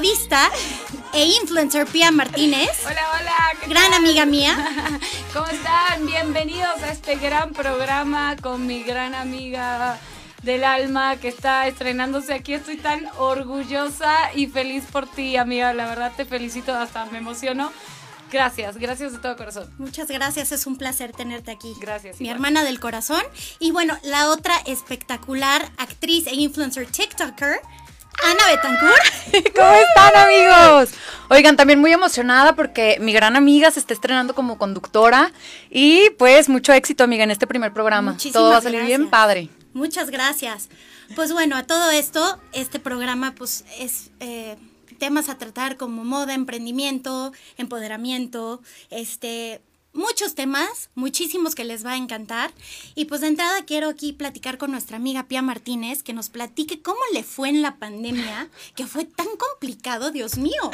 periodista e influencer Pia Martínez. Hola, hola. ¿qué Gran tal? amiga mía. ¿Cómo están? Bienvenidos a este gran programa con mi gran amiga del alma que está estrenándose aquí. Estoy tan orgullosa y feliz por ti, amiga. La verdad te felicito, hasta me emociono. Gracias, gracias de todo corazón. Muchas gracias, es un placer tenerte aquí. Gracias, Mi igual. hermana del corazón. Y bueno, la otra espectacular actriz e influencer TikToker, Ana Betancourt. ¿Cómo están amigos? Oigan, también muy emocionada porque mi gran amiga se está estrenando como conductora y pues mucho éxito amiga en este primer programa. Muchísimas Todo va a salir bien padre. Muchas gracias. Pues bueno, a todo esto, este programa pues es eh, temas a tratar como moda, emprendimiento, empoderamiento, este muchos temas, muchísimos que les va a encantar. Y pues de entrada quiero aquí platicar con nuestra amiga Pia Martínez, que nos platique cómo le fue en la pandemia, que fue tan complicado, Dios mío.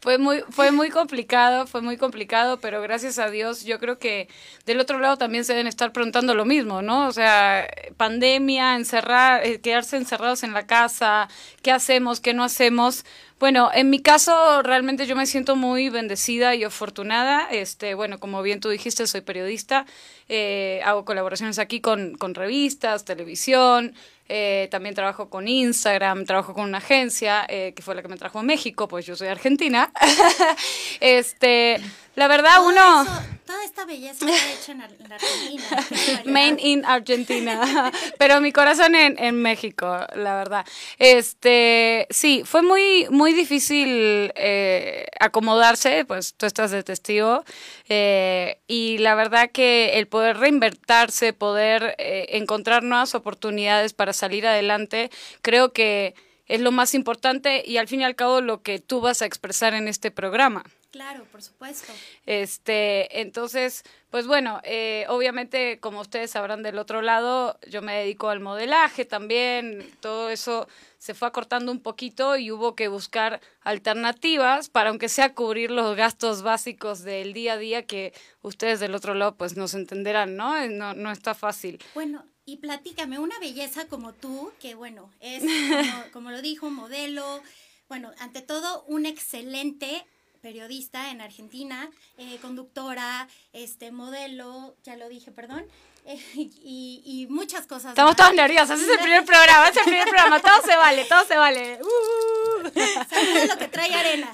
Fue muy, fue muy complicado, fue muy complicado, pero gracias a Dios yo creo que del otro lado también se deben estar preguntando lo mismo, ¿no? O sea, pandemia, encerrar, eh, quedarse encerrados en la casa, ¿qué hacemos, qué no hacemos? Bueno, en mi caso realmente yo me siento muy bendecida y afortunada. Este, bueno, como bien tú dijiste, soy periodista, eh, hago colaboraciones aquí con, con revistas, televisión, eh, también trabajo con Instagram, trabajo con una agencia eh, que fue la que me trajo a México, pues yo soy argentina. este, la verdad, Todo uno... eso- toda esta belleza está hecha en en Argentina. Main in Argentina, pero mi corazón en, en México, la verdad. Este, sí, fue muy, muy difícil eh, acomodarse, pues tú estás de testigo, eh, y la verdad que el poder reinvertirse, poder eh, encontrar nuevas oportunidades para salir adelante, creo que es lo más importante y al fin y al cabo lo que tú vas a expresar en este programa. Claro, por supuesto. Este, entonces, pues bueno, eh, obviamente, como ustedes sabrán del otro lado, yo me dedico al modelaje también, todo eso se fue acortando un poquito y hubo que buscar alternativas para, aunque sea cubrir los gastos básicos del día a día que ustedes del otro lado pues nos entenderán, ¿no? Eh, No, no está fácil. Bueno, y platícame, una belleza como tú, que bueno, es, como, como lo dijo, modelo, bueno, ante todo, un excelente periodista en Argentina, eh, conductora, este modelo, ya lo dije, perdón, eh, y, y muchas cosas. Estamos todos nerviosos, es el primer programa, es el primer programa, todo se vale, todo se vale. Uh. ¿Sabes lo que trae arena?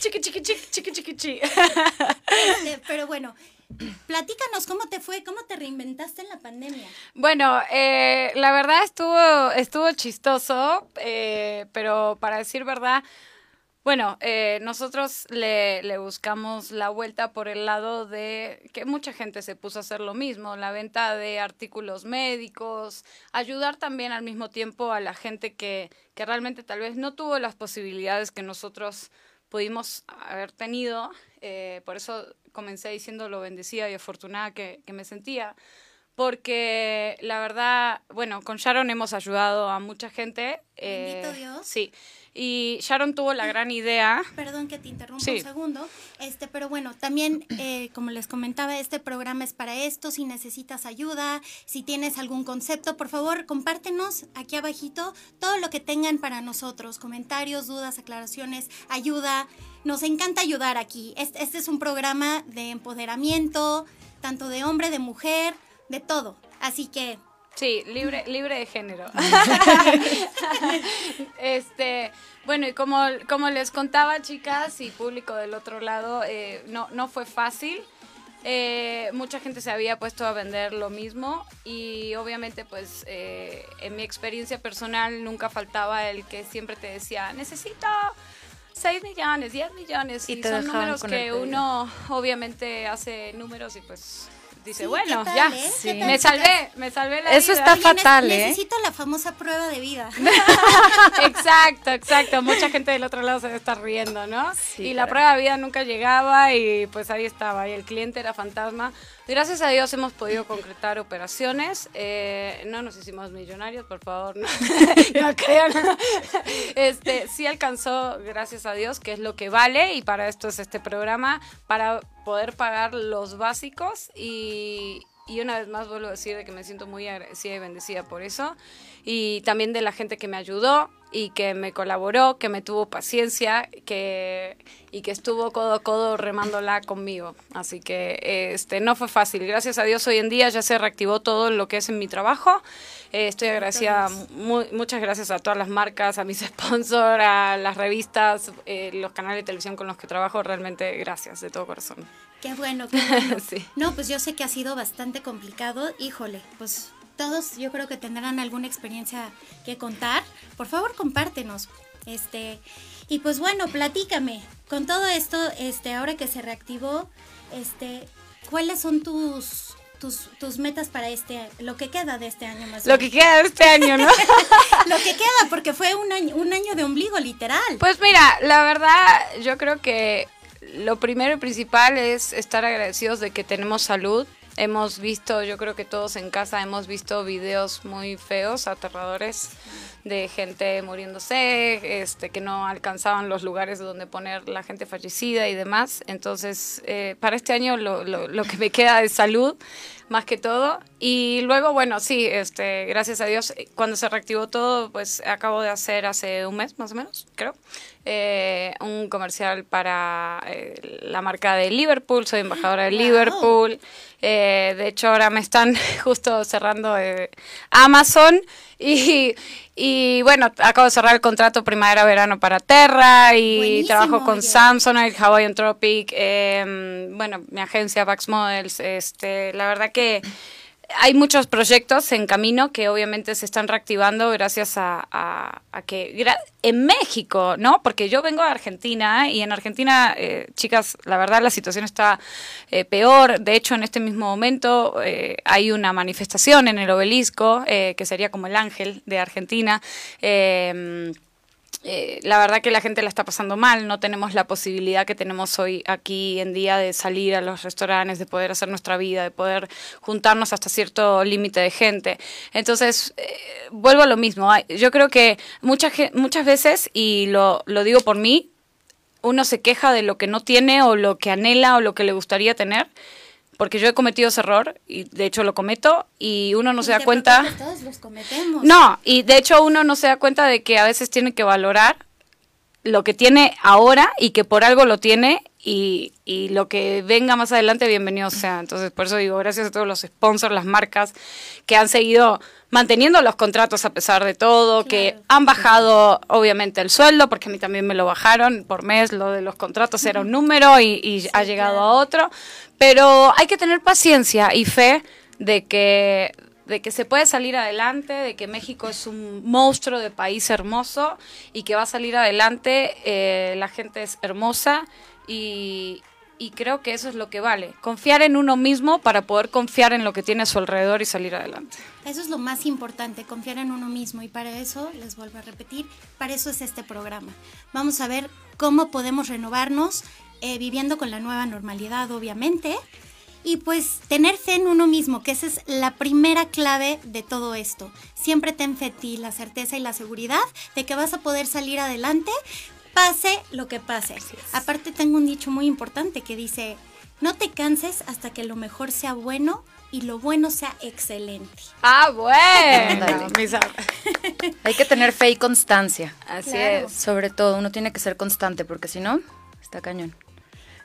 chiqui, chiqui, chiqui, chiqui, chiqui, chiqui. Este, pero bueno, platícanos cómo te fue, cómo te reinventaste en la pandemia. Bueno, eh, la verdad estuvo, estuvo chistoso, eh, pero para decir verdad, bueno, eh, nosotros le, le buscamos la vuelta por el lado de que mucha gente se puso a hacer lo mismo, la venta de artículos médicos, ayudar también al mismo tiempo a la gente que, que realmente tal vez no tuvo las posibilidades que nosotros pudimos haber tenido. eh, por eso comencé diciendo lo bendecida y afortunada que, que me sentía porque la verdad, bueno, con Sharon hemos ayudado a mucha gente. Bendito eh, Dios. Sí, y Sharon tuvo la gran idea. Perdón que te interrumpa Sí. un segundo, este, pero bueno, también eh, como les comentaba, este programa es para esto. Si necesitas ayuda, si tienes algún concepto, por favor, compártenos aquí abajito todo lo que tengan para nosotros, comentarios, dudas, aclaraciones, ayuda. Nos encanta ayudar aquí. Este, este es un programa de empoderamiento, tanto de hombre, de mujer, de todo. Así que Sí, libre, libre de género. este, bueno, y como, como les contaba, chicas y público del otro lado, eh, no, no fue fácil. Eh, mucha gente se había puesto a vender lo mismo y obviamente pues eh, en mi experiencia personal nunca faltaba el que siempre te decía, necesito 6 millones, 10 millones Y y, son números que uno obviamente hace números y pues dice, Sí, bueno, ¿qué tal, ya, eh? ¿Qué tal, me salvé, me salvé la Eso vida. está Oye, fatal, ne- ¿eh? Necesito la famosa prueba de vida. Exacto, exacto. Mucha gente del otro lado se debe estar riendo, ¿no? Sí, y la prueba de vida nunca llegaba y pues ahí estaba. Y el cliente era fantasma. Gracias a Dios hemos podido concretar operaciones. Eh, no nos hicimos millonarios, por favor, no, no crean. Este, sí alcanzó, gracias a Dios, que es lo que vale y para esto es este programa, para poder pagar los básicos y, y una vez más vuelvo a decir de que me siento muy agradecida y bendecida por eso y también de la gente que me ayudó y que me colaboró, que me tuvo paciencia que, y que estuvo codo a codo remándola conmigo. Así que este, no fue fácil. Gracias a Dios hoy en día ya se reactivó todo lo que es en mi trabajo. Eh, estoy agradecida, muchas gracias a todas las marcas, a mis sponsors, a las revistas, eh, los canales de televisión con los que trabajo. Realmente gracias de todo corazón. Qué bueno, qué bueno. No, pues yo sé que ha sido bastante complicado. Híjole, pues todos yo creo que tendrán alguna experiencia que contar. Por favor, compártenos. Este, y pues bueno, platícame. Con todo esto, este, ahora que se reactivó, este, ¿cuáles son tus tus, tus metas para este lo que queda de este año más lo que queda de este año no lo que queda porque fue un año un año de ombligo literal pues mira la verdad yo creo que lo primero y principal es estar agradecidos de que tenemos salud Hemos visto, yo creo que todos en casa hemos visto videos muy feos, aterradores, de gente muriéndose, este, que no alcanzaban los lugares donde poner la gente fallecida y demás. Entonces, eh, para este año lo, lo, lo que me queda es salud más que todo. Y luego, bueno, sí, este, gracias a Dios, cuando se reactivó todo, pues acabo de hacer hace un mes más o menos, creo, eh, un comercial para eh, la marca de Liverpool, soy embajadora de Liverpool. Eh, de hecho, ahora me están justo cerrando Amazon y, y, bueno, acabo de cerrar el contrato primavera-verano para Terra y trabajo con Samsonite, Hawaiian Tropic, em, bueno, mi agencia Vax Models. Este, la verdad que hay muchos proyectos en camino que obviamente se están reactivando gracias a, que en México, ¿no? Porque yo vengo de Argentina y en Argentina, eh, chicas, la verdad la situación está eh, peor. De hecho, en este mismo momento eh, hay una manifestación en el obelisco, que sería como el ángel de Argentina. Eh, la verdad que la gente la está pasando mal, no tenemos la posibilidad que tenemos hoy aquí en día de salir a los restaurantes, de poder hacer nuestra vida, de poder juntarnos hasta cierto límite de gente. Entonces, eh, vuelvo a lo mismo, yo creo que muchas, muchas veces, y lo, lo digo por mí, uno se queja de lo que no tiene o lo que anhela o lo que le gustaría tener porque yo he cometido ese error y de hecho lo cometo y uno no se da cuenta. Todos los cometemos. No, y de hecho uno no se da cuenta de que a veces tiene que valorar lo que tiene ahora y que por algo lo tiene y, y, lo que venga más adelante, bienvenido sea. Entonces, por eso digo, gracias a todos los sponsors, las marcas que han seguido manteniendo los contratos a pesar de todo, que han bajado obviamente el sueldo, porque a mí también me lo bajaron por mes, lo de los contratos era un número y, ha llegado a otro, pero hay que tener paciencia y fe de que de que se puede salir adelante, de que México es un monstruo de país hermoso y que va a salir adelante, eh, la gente es hermosa y, y creo que eso es lo que vale. Confiar en uno mismo para poder confiar en lo que tiene a su alrededor y salir adelante. Eso es lo más importante, confiar en uno mismo. Y para eso, les vuelvo a repetir, para eso es este programa. Vamos a ver cómo podemos renovarnos eh, viviendo con la nueva normalidad, obviamente. Y pues tener fe en uno mismo, que esa es la primera clave de todo esto. Siempre ten fe en ti, la certeza y la seguridad de que vas a poder salir adelante pase lo que pase. Aparte tengo un dicho muy importante que dice, no te canses hasta que lo mejor sea bueno y lo bueno sea excelente. Ah, bueno. Hay que tener fe y constancia. Así es. Sobre todo, uno tiene que ser constante porque si no, está cañón.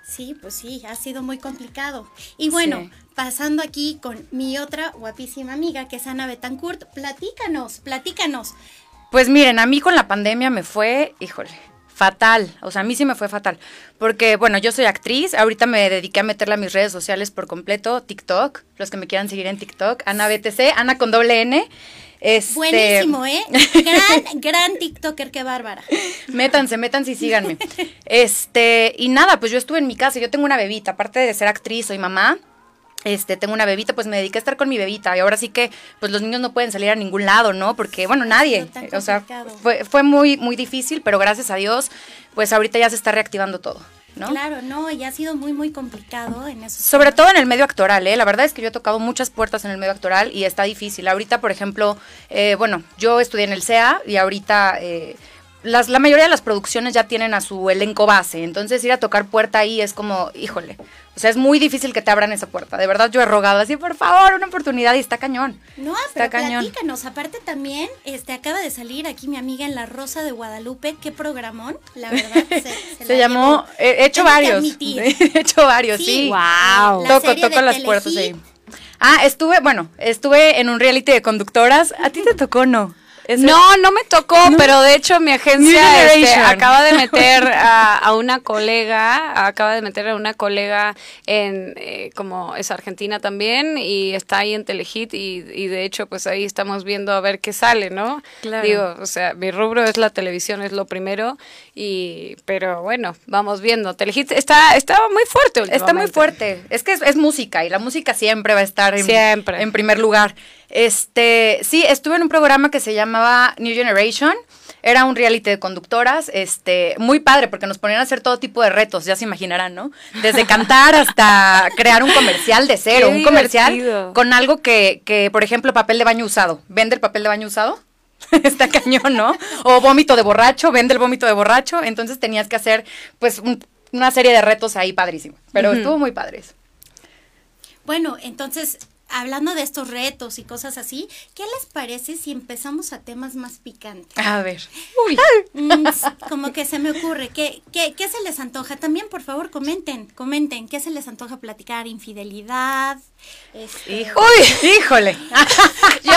Sí, pues sí, ha sido muy complicado. Y bueno, pasando aquí con mi otra guapísima amiga, que es Ana Betancourt, platícanos, platícanos. Pues miren, a mí con la pandemia me fue, híjole, fatal, o sea, a mí sí me fue fatal, porque bueno, yo soy actriz, ahorita me dediqué a meterla a mis redes sociales por completo, TikTok, los que me quieran seguir en TikTok, Ana BTC, Ana con doble N. Este... Buenísimo, ¿eh? Gran, gran TikToker, qué bárbara. Métanse, métanse y síganme. Este, y nada, pues yo estuve en mi casa, yo tengo una bebita, aparte de ser actriz, soy mamá, este, tengo una bebita, pues me dediqué a estar con mi bebita y ahora sí que pues los niños no pueden salir a ningún lado, ¿no? Porque bueno, nadie, o sea, fue, fue muy muy difícil, pero gracias a Dios, pues ahorita ya se está reactivando todo. ¿No? Claro, no, y ha sido muy, muy complicado en eso. Sobre todo en el medio actoral, ¿eh? La verdad es que yo he tocado muchas puertas en el medio actoral y está difícil. Ahorita, por ejemplo, eh, bueno, yo estudié en el CEA y ahorita eh, las, la mayoría de las producciones ya tienen a su elenco base, entonces ir a tocar puerta ahí es como, híjole, o sea, es muy difícil que te abran esa puerta. De verdad yo he rogado así, por favor, una oportunidad y está cañón. No, está pero cañón. platícanos. Aparte también, este, acaba de salir aquí mi amiga en La Rosa de Guadalupe. Qué programón, la verdad. Se, se Se la llamó, he hecho varios. He hecho varios, Sí. sí. Wow. La Toco, toco las puertas ahí. Ah, estuve, bueno, estuve en un reality de conductoras. ¿A ti te tocó no? Ese- No, no me tocó, pero de hecho mi agencia este, acaba de meter a, a una colega, acaba de meter a una colega en, eh, como es argentina también, y está ahí en Telehit, y, y de hecho pues ahí estamos viendo a ver qué sale, ¿no? Claro. Digo, o sea, mi rubro es la televisión, es lo primero, y pero bueno, vamos viendo. Telehit está, está muy fuerte Está muy últimamente. fuerte. Es que es, es música y la música siempre va a estar en, Siempre. en primer lugar. Este, sí, estuve en un programa que se llamaba New Generation. Era un reality de conductoras, este, muy padre porque nos ponían a hacer todo tipo de retos, ya se imaginarán, ¿no? Desde cantar hasta crear un comercial de cero, Qué un comercial con algo que, que, por ejemplo, papel de baño usado. ¿Vende el papel de baño usado? Está cañón, ¿no? O vómito de borracho, vende el vómito de borracho. Entonces tenías que hacer, pues, un- una serie de retos ahí padrísimo. Pero estuvo muy padre eso. Bueno, entonces, hablando de estos retos y cosas así, ¿qué les parece si empezamos a temas más picantes? A ver. Uy. Mm, como que se me ocurre, ¿qué, qué, qué se les antoja? También, por favor, comenten, comenten, ¿qué se les antoja platicar? ¿Infidelidad? Este, Hijo- Híjole. Yo,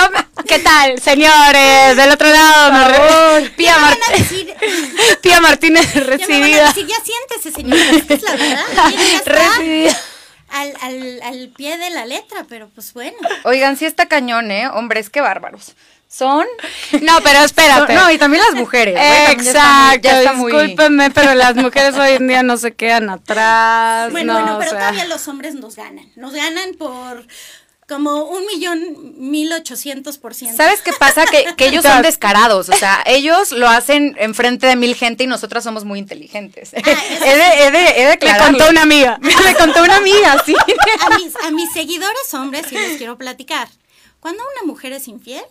¿Qué tal, señores? Del otro lado, me re- Pía, Mart- decir, Pía Martínez ya me van a recibida. decir, ya siéntese, señora, es la verdad. Mire, ya está Recibida. Al, al, al pie de la letra, pero pues bueno. Oigan, sí está cañón, ¿eh? Hombres, qué bárbaros. Son. No, pero espérate. No, y también las mujeres. ¿eh? También ya está muy- Exacto, ya está muy- discúlpenme, pero las mujeres hoy en día no se quedan atrás. Bueno, no, bueno, o pero sea. todavía los hombres nos ganan. Nos ganan por como un millón mil ochocientos por ciento. ¿Sabes qué pasa? Que, que ellos son descarados. O sea, ellos lo hacen enfrente de mil gente y nosotras somos muy inteligentes. eso he de, he de, he de Le aclararlo. contó una amiga. Me contó una amiga, sí. a mis, a mis seguidores hombres, y les quiero platicar, cuando una mujer es infiel,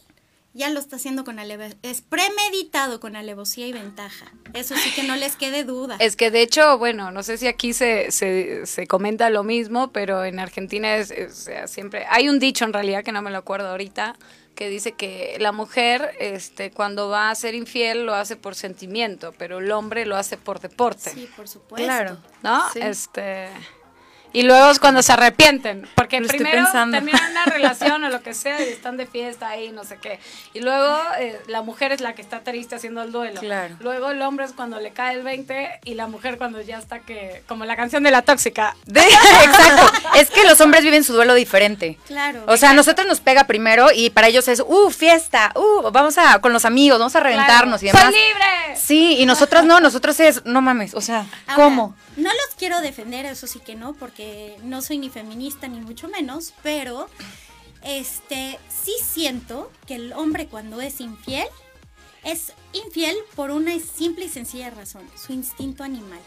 ya lo está haciendo con alevosía, es premeditado con alevosía y ventaja. Eso sí que no les quede duda. Es que de hecho, bueno, no sé si aquí se, se, se comenta lo mismo, pero en Argentina es, es- o sea, siempre hay un dicho en realidad que no me lo acuerdo ahorita que dice que la mujer este cuando va a ser infiel lo hace por sentimiento, pero el hombre lo hace por deporte. Sí, por supuesto. Claro. ¿no? Sí. Este y luego es cuando se arrepienten, porque Lo primero pensando. terminan una relación o lo que sea y están de fiesta ahí, no sé qué. Y luego eh, la mujer es la que está triste haciendo el duelo. Claro. Luego el hombre es cuando le cae el 20 y la mujer cuando ya está que como la canción de la tóxica. De- exacto. Es que los hombres viven su duelo diferente. Claro. O sea, a nosotros nos pega primero y para ellos es, uh, fiesta, uh, vamos a, con los amigos, vamos a reventarnos y demás. ¡Soy libre! Sí, y nosotros no, nosotros es, no mames, o sea, Ahora, ¿cómo? No los quiero defender, eso sí que no, porque no soy ni feminista ni mucho menos, pero este sí siento que el hombre cuando es infiel es infiel por una simple y sencilla razón, su instinto animal.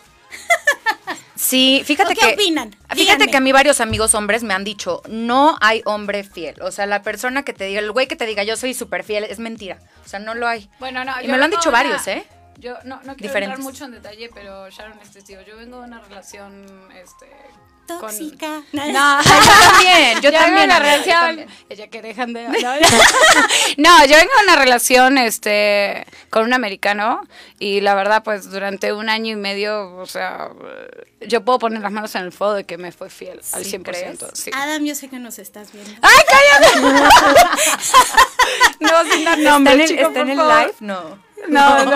Sí, fíjate ¿O qué que. opinan? Fíjate Díganme. que a mí varios amigos hombres me han dicho, no hay hombre fiel. O sea, la persona que te diga, el güey que te diga yo soy súper fiel, es mentira. O sea, no lo hay. Bueno, no, Y yo me lo han dicho varios, ¿eh? Yo no, no quiero Diferentes. entrar mucho en detalle, pero Sharon es testigo. Yo vengo de una relación, este... con- Tóxica. No, Yo también, yo también, una relación. también. Ella que dejan de. No, No, yo vengo de una relación, este, con un americano y la verdad, pues durante un año y medio, o sea, yo puedo poner las manos en el fuego de que me fue fiel al ¿Sí 100%. crees? Sí. Adam, yo sé que nos estás viendo. ¡Ay, cállate! no, sin dar nombre, ¿Está en el, chico, está por en el live? No. No, no,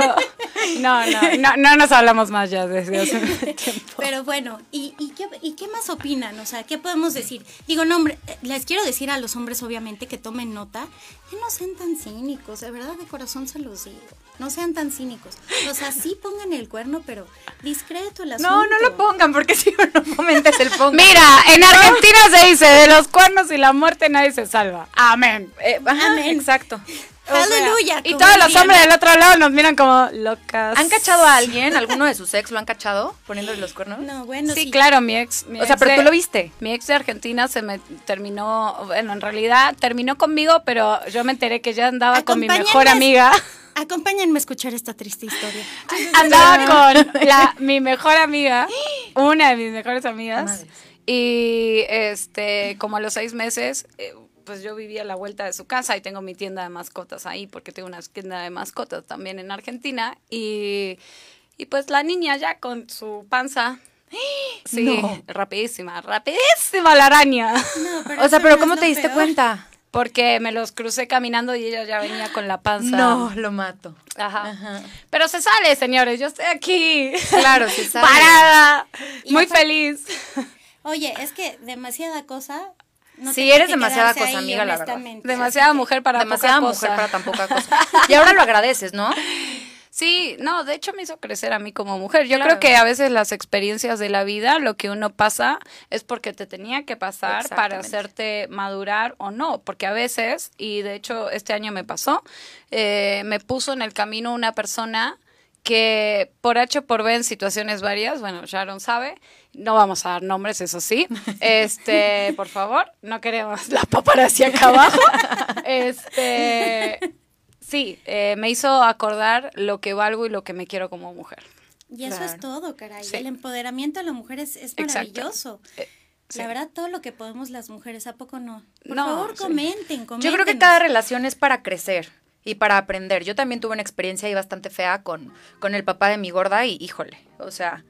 no, no, no, no nos hablamos más ya desde hace tiempo. Pero bueno, ¿y, y, qué, ¿y qué más opinan? O sea, ¿qué podemos decir? Digo, no, hombre, eh, les quiero decir a los hombres, obviamente, que tomen nota, que no sean tan cínicos, de verdad, de corazón se los digo. No sean tan cínicos. O sea, sí pongan el cuerno, pero discreto el asunto. No, no lo pongan, porque si no comentes el pongan. Mira, en Argentina se dice, de los cuernos y la muerte nadie se salva. Amén. Eh, ajá, Amén. exacto. Aleluya. y todos los hombres del otro lado nos miran como locas. ¿Han cachado a alguien? ¿Alguno de sus ex lo han cachado poniéndole los cuernos? No, bueno, Sí, sí. claro, mi ex. mi O sea, ex pero de- tú lo viste. Mi ex de Argentina se me terminó, bueno, en realidad terminó conmigo, pero yo me enteré que ya andaba con mi mejor amiga. Acompáñenme a escuchar esta triste historia. Andaba con la, mi mejor amiga, una de mis mejores amigas. Y este, como a los seis meses, eh, pues yo vivía a la vuelta de su casa y tengo mi tienda de mascotas ahí, porque tengo una tienda de mascotas también en Argentina. Y, y pues la niña ya con su panza. Sí, No. rapidísima, rapidísima la araña. O sea, pero ¿cómo te diste cuenta? Porque me los crucé caminando y ella ya venía con la panza. No, lo mato. Ajá. Ajá. Pero se sale, señores. Yo estoy aquí. Claro, se sale. Parada. Muy feliz. Oye, es que demasiada cosa. No Sí, eres que demasiada cosa, ahí, amiga, la verdad. Demasiada mujer para Demasiada poca mujer cosa. para tan poca cosa. Y ahora lo agradeces, ¿no? Sí, no, de hecho me hizo crecer a mí como mujer. Yo Claro. creo que a veces las experiencias de la vida, lo que uno pasa es porque te tenía que pasar para hacerte madurar o no. Porque a veces, y de hecho este año me pasó, eh, me puso en el camino una persona que por H o por B en situaciones varias, bueno, Sharon sabe, no vamos a dar nombres, eso sí, este, por favor, no queremos la paparazzi acá abajo, este, sí, eh, me hizo acordar lo que valgo y lo que me quiero como mujer. Y eso es todo, caray. Sí. El empoderamiento de la mujer es, maravilloso. Eh, sí. La verdad, todo lo que podemos las mujeres, ¿a poco no? Por No, favor, sí. comenten, comenten. Yo creo que cada relación es para crecer y para aprender. Yo también tuve una experiencia ahí bastante fea con, con el papá de mi gorda y híjole, o sea,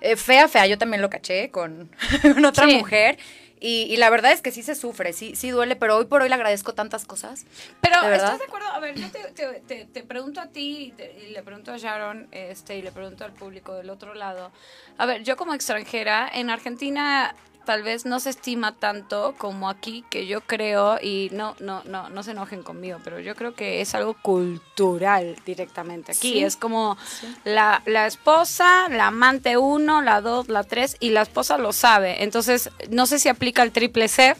eh, fea, fea, yo también lo caché con, con otra Sí. mujer. Y, y la verdad es que sí se sufre, sí, sí duele, pero hoy por hoy le agradezco tantas cosas. Pero, ¿De? ¿estás de acuerdo? A ver, yo te, te- te- te pregunto a ti y, te- y le pregunto a Sharon este, y le pregunto al público del otro lado. A ver, yo como extranjera, en Argentina tal vez no se estima tanto como aquí, que yo creo, y no, no, no, no se enojen conmigo, pero yo creo que es algo cultural directamente aquí. Sí. Es como la, la esposa, la amante uno, la dos, la tres, y la esposa lo sabe. Entonces, no sé si aplica el triple C.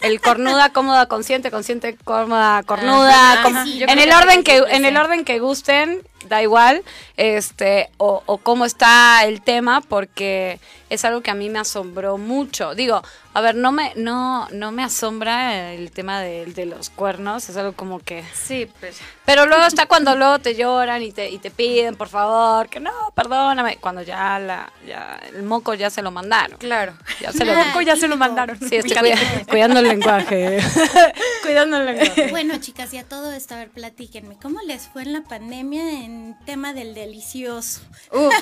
El cornuda, cómoda, consciente, consciente, cómoda, cornuda, Ajá, en el que orden que, en el orden que gusten, da igual, este, o, o cómo está el tema, porque es algo que a mí me asombró mucho. Digo, a ver, no me, no, no me asombra el tema de, de los cuernos, es algo como que. Sí, pues. Pero luego está cuando luego te lloran y te, y te piden, por favor, que no, perdóname, cuando ya la, ya el moco ya se lo mandaron. Claro. Ya se lo, Ay, ya se lo mandaron. sí, estoy cuida- cuidando el lenguaje. cuidando el lenguaje. Bueno, chicas, y a todo esto, a ver, platíquenme. ¿Cómo les fue en la pandemia en tema del delicioso? Uf,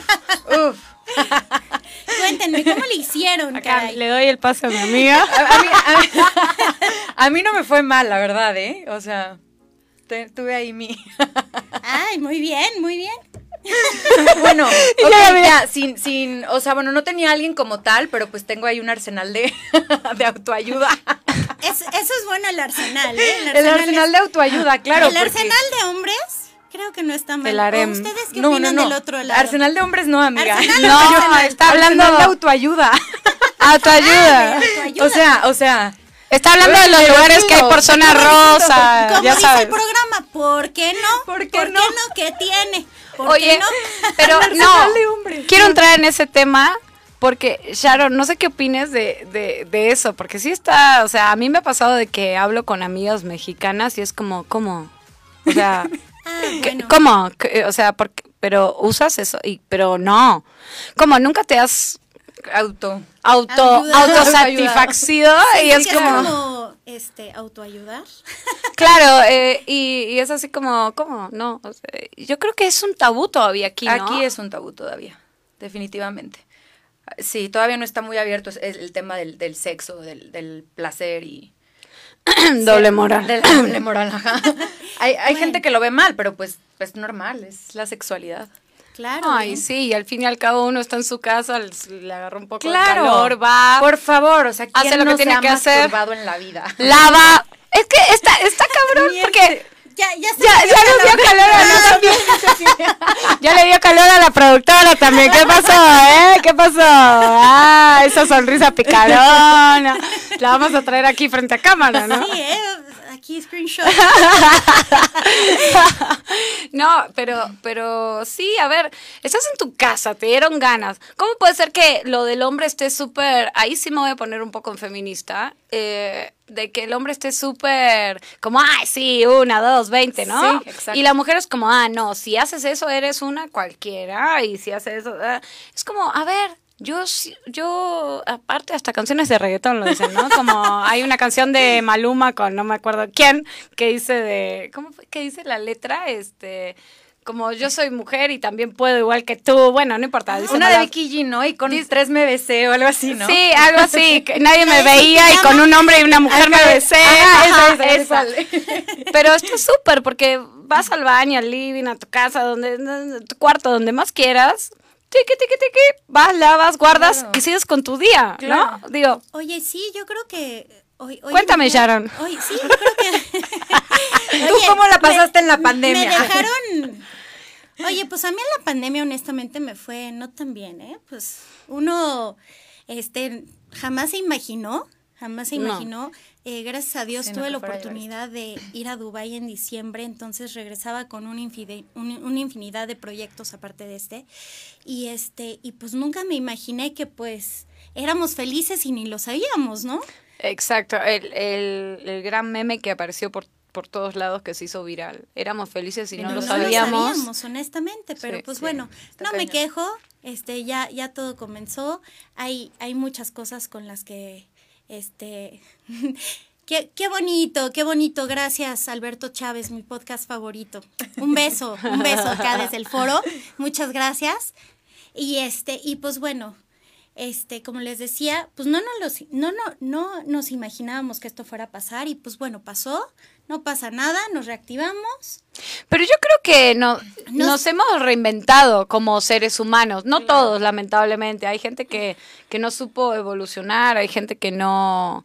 uf. Cuéntenme, ¿cómo le hicieron, Acá caray? le doy el paso a mi amiga. A, a mí, a mí- a mí no me fue mal, la verdad, ¿eh? O sea, te- tuve ahí mi... Ay, muy bien, muy bien. Bueno, ya, ok, mira. ya, sin, sin, o sea, bueno, no tenía alguien como tal, pero pues tengo ahí un arsenal de, de autoayuda. Es- eso es bueno el arsenal, ¿eh? El arsenal es- de autoayuda, claro. el porque- arsenal de hombres creo que no está mal. El harem. ¿O ¿Ustedes qué No, no, opinan no. del otro lado? Arsenal de hombres no, amiga. Arsenal No, arsenal. está hablando de autoayuda. autoayuda. Autoayuda. o sea, o sea, Está hablando de los lugares que hay por zona rosa. Como Ya dice sabes. el programa, ¿por qué no? ¿Por qué no? ¿Qué tiene? ¿Por Oye, no? pero no. Quiero entrar en ese tema porque, Sharon, no sé qué opines de, de, de eso, porque sí está, o sea, a mí me ha pasado de que hablo con amigas mexicanas y es como, ¿cómo? O sea, Ah, ¿qué- bueno. ¿cómo? ¿Qué- O sea, porque, pero usas eso, y, pero no. ¿Cómo? ¿Nunca te has auto. auto, autosatisfacido? y es como... este, autoayudar. Claro, eh, y, y es así como, ¿cómo? No, o sea, yo creo que es un tabú todavía aquí, ¿no? Aquí es un tabú todavía, definitivamente. Sí, todavía no está muy abierto el tema del, del sexo, del, del placer y... doble moral. Del doble moral, ajá. Hay, hay Bueno. gente que lo ve mal, pero pues es normal, es la sexualidad. Claro. Ay, ¿eh? sí, y al fin y al cabo uno está en su casa, le agarra un poco Claro. de calor, va, Por favor, o sea, ¿quién Hace lo que no tiene se ha que hacer. en la vida? lava. Es que está, está cabrón, porque Ya, ya se ya, le dio calor. a nosotros. Ya le dio calor a la productora también. ¿Qué pasó, eh? ¿Qué pasó? Ah, esa sonrisa picarona. La vamos a traer aquí frente a cámara, ¿no? Sí, ¿eh? Aquí screenshot. no, pero, pero sí, a ver, estás en tu casa, te dieron ganas. ¿Cómo puede ser que lo del hombre esté súper, ahí sí me voy a poner un poco en feminista, eh, de que el hombre esté súper como, ay, sí, una, dos, veinte, ¿no? Sí, exacto. Y la mujer es como, ah, no, si haces eso eres una cualquiera, y si haces eso, ah". es como, a ver, yo, sí- yo, aparte hasta canciones de reggaetón lo dicen, ¿no? Como hay una canción de Maluma con no me acuerdo quién, que dice de, ¿cómo fue que dice la letra? Este, como yo soy mujer y también puedo igual que tú, bueno, no importa. dice Una de. Vicky G, ¿no? Y con tres me besé o algo así, ¿no? Sí, algo así, que nadie me veía y con un hombre y una mujer me besé. Ajá, Ajá, esa, esa. Pero esto es súper porque vas al baño, al living, a tu casa, donde, tu cuarto, donde más quieras. Tiqui, tiqui, tiqui, vas, lavas, guardas Claro. y sigues con tu día, Claro. ¿no? Digo, Oye, sí, yo creo que... Hoy, hoy Cuéntame, Sharon. Hoy, sí, yo creo que... ¿Tú cómo la pasaste en la pandemia? Me dejaron... Oye, pues a mí en la pandemia honestamente me fue no tan bien, ¿eh? Pues uno, este, jamás se imaginó, jamás se No. imaginó. Eh, gracias a Dios Sí, tuve la oportunidad de ir a Dubái en diciembre, entonces regresaba con un infide- un- una infinidad de proyectos aparte de este. Y este, y pues nunca me imaginé que pues éramos felices y ni lo sabíamos, ¿no? exacto, el, el, el gran meme que apareció por, por todos lados que se hizo viral. Éramos felices y no, lo no sabíamos. sabíamos, honestamente, pero Sí, pues sí. bueno, no me quejo, este, ya, ya todo comenzó, hay, hay muchas cosas con las que, este, qué, qué bonito, qué bonito, gracias Alberto Chávez, mi podcast favorito, un beso, un beso acá desde el foro, muchas gracias, y este, y pues bueno, este, como les decía, pues no, no, los, no, no, no nos imaginábamos que esto fuera a pasar y pues bueno, pasó, no pasa nada, nos reactivamos. Pero yo creo que no, Nos- nos hemos reinventado como seres humanos. No todos, lamentablemente. Hay gente que, que no supo evolucionar, hay gente que no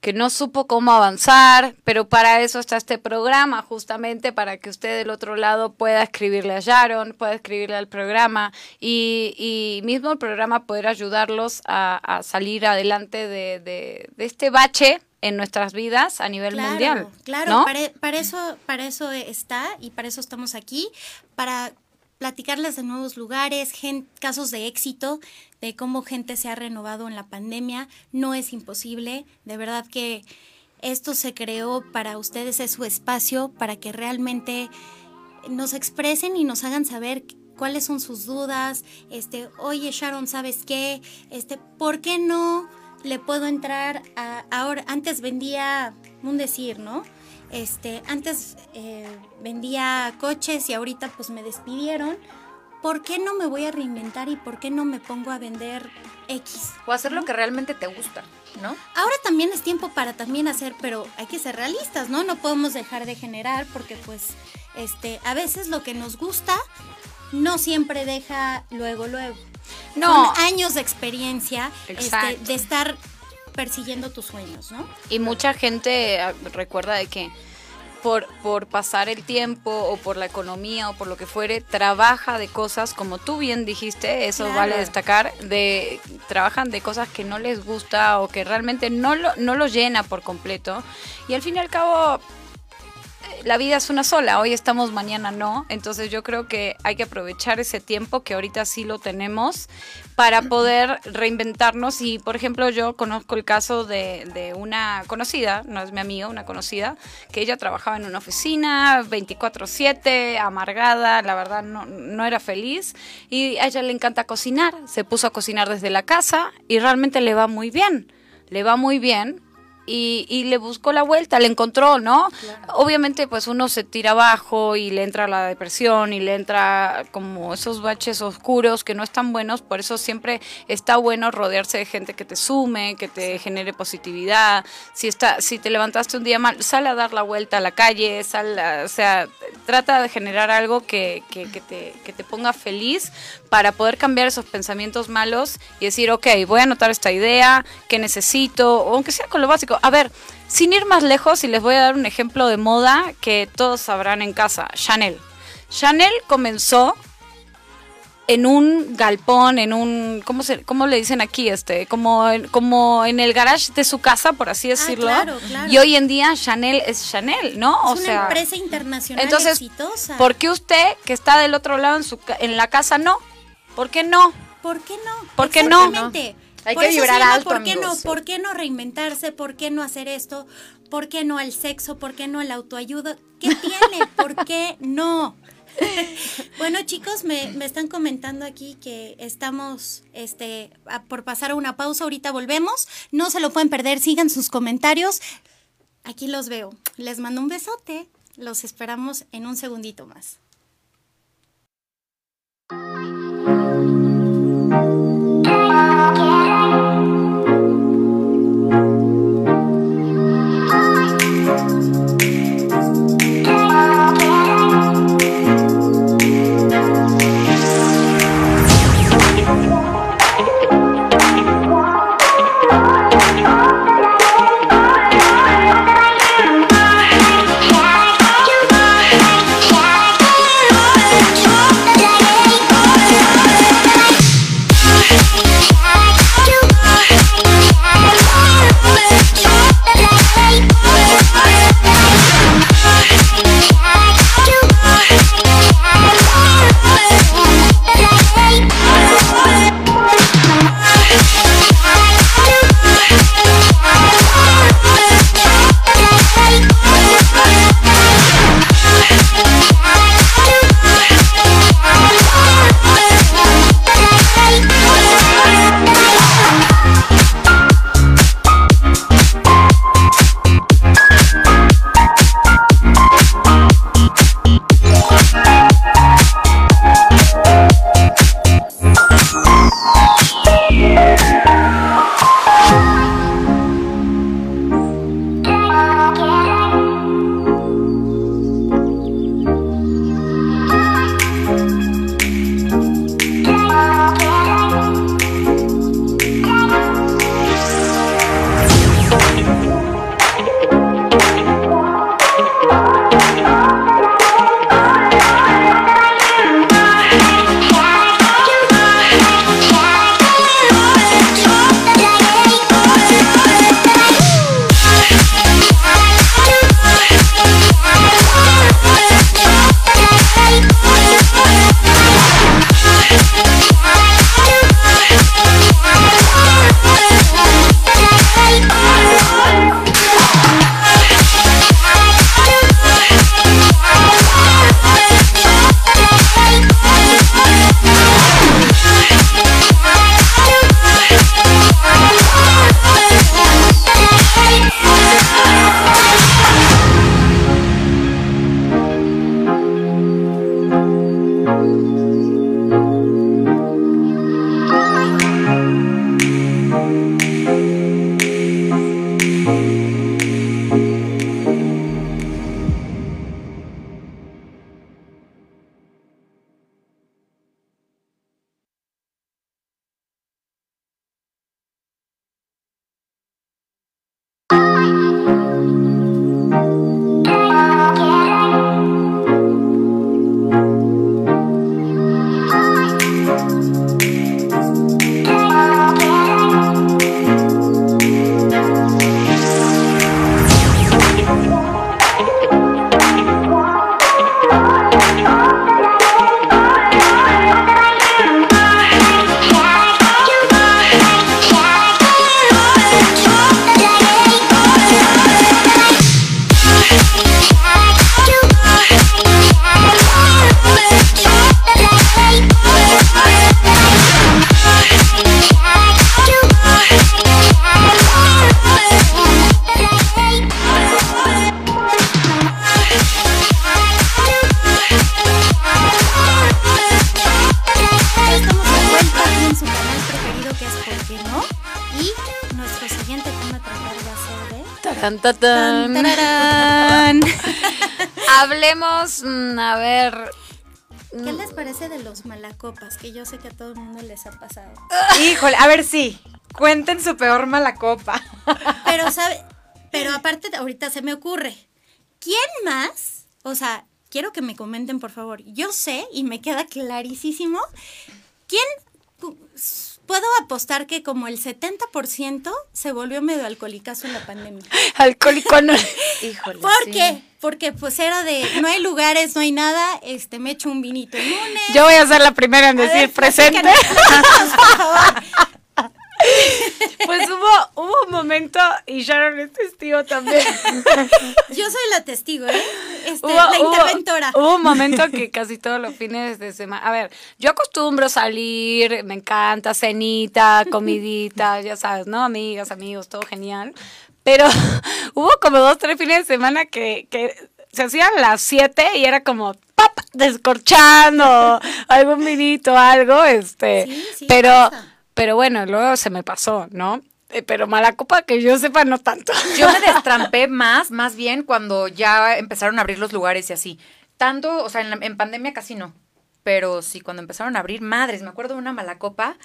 que no supo cómo avanzar, pero para eso está este programa, justamente para que usted del otro lado pueda escribirle a Sharon, pueda escribirle al programa y, y mismo el programa poder ayudarlos a, a salir adelante de, de- de este bache en nuestras vidas a nivel Claro, mundial. Claro, ¿no? para, para eso, para eso está y para eso estamos aquí, para platicarles de nuevos lugares, casos de éxito, de cómo gente se ha renovado en la pandemia. No es imposible, de verdad que esto se creó para ustedes, es su espacio, para que realmente nos expresen y nos hagan saber cuáles son sus dudas, este, oye Sharon, ¿sabes qué? Este, ¿por qué no le puedo entrar a ahora antes vendía un decir, ¿no? Este, antes eh, vendía coches y ahorita pues me despidieron. ¿Por qué no me voy a reinventar y por qué no me pongo a vender X? O hacer lo que realmente te gusta, ¿no? Ahora también es tiempo para también hacer, pero hay que ser realistas, ¿no? No podemos dejar de generar porque pues este a veces lo que nos gusta no siempre deja luego luego. No. Son años de experiencia este, de estar persiguiendo tus sueños, ¿no? Y mucha gente ah, recuerda de que por, por pasar el tiempo o por la economía o por lo que fuere, trabaja de cosas, como tú bien dijiste, eso Claro. vale destacar, de trabajan de cosas que no les gusta o que realmente no lo, no lo llena por completo. Y al fin y al cabo, la vida es una sola, hoy estamos, mañana no, entonces yo creo que hay que aprovechar ese tiempo que ahorita sí lo tenemos para poder reinventarnos. Y por ejemplo yo conozco el caso de, de una conocida, no es mi amiga, una conocida, que ella trabajaba en una oficina 24/7, amargada, la verdad no, no era feliz. Y a ella le encanta cocinar, se puso a cocinar desde la casa y realmente le va muy bien, le va muy bien y, y le buscó la vuelta, le encontró, ¿no? Obviamente pues uno se tira abajo y le entra la depresión y le entra como esos baches oscuros que no están buenos, por eso siempre está bueno rodearse de gente que te sume, que te genere positividad. Si está si te levantaste un día mal, sal a dar la vuelta a la calle, sal, a- o sea, trata de generar algo que, que, que te, que te ponga feliz para poder cambiar esos pensamientos malos y decir, ok, voy a anotar esta idea, que necesito, o aunque sea con lo básico. A ver, sin ir más lejos, y les voy a dar un ejemplo de moda que todos sabrán en casa, Chanel. Chanel comenzó en un galpón, en un, ¿cómo, se, cómo le dicen aquí? Este, como, en- como en el garage de su casa, por así decirlo. Ah, claro, claro. Y hoy en día Chanel es Chanel, ¿no? Es una empresa internacional entonces, exitosa. ¿por qué usted, que está del otro lado en, su, en la casa, no? ¿Por qué no? ¿Por qué no? ¿Por qué no? Exactamente. Hay Por que eso se vibrar llama alto, ¿por qué amigos. no? ¿Por qué no reinventarse? ¿Por qué no hacer esto? ¿Por qué no al sexo? ¿Por qué no la autoayuda? ¿Qué tiene? ¿Por qué no? bueno, chicos, me, me están comentando aquí que estamos este, a- por pasar a una pausa. Ahorita volvemos. No se lo pueden perder. Sigan sus comentarios. Aquí los veo. Les mando un besote. Los esperamos en un segundito más. Tan, tararán. Hablemos, mm, a ver. ¿Qué les parece de los malacopas? Que yo sé que a todo el mundo les ha pasado. Híjole, a ver, sí. Cuenten su peor mala copa. Pero, ¿sabe? Pero aparte, ahorita se me ocurre. ¿Quién más? O sea, quiero que me comenten, por favor. Yo sé y me queda clarísimo quién puedo apostar que como el 70% se volvió medio alcohólicazo en la pandemia. Alcohólico no. Híjole. ¿Por sí. qué? Porque pues era de no hay lugares, no hay nada, este me echo un vinito el lunes. Yo voy a ser la primera en A decir ver, presente. por favor. Pues hubo, hubo un momento, y Sharon es testigo también. Yo soy la testigo, ¿eh? Este, Hubo- la hubo- interventora. Hubo un momento que casi todos los fines de semana. A ver, yo acostumbro salir, me encanta, cenita, comidita, ya sabes, ¿no? Amigas, amigos, todo genial. Pero hubo como dos, tres fines de semana que, que se hacían las siete y era como ¡pap! descorchando, algún vinito, algo, este. Sí, sí, pero, pasa. Pero bueno, luego se me pasó, ¿no? Eh, Pero mala copa que yo sepa, no tanto. Yo me destrampé más, más bien cuando ya empezaron a abrir los lugares y así. Tanto, o sea, en, la- en pandemia casi no. Pero sí, cuando empezaron a abrir, madres, me acuerdo de una mala copa.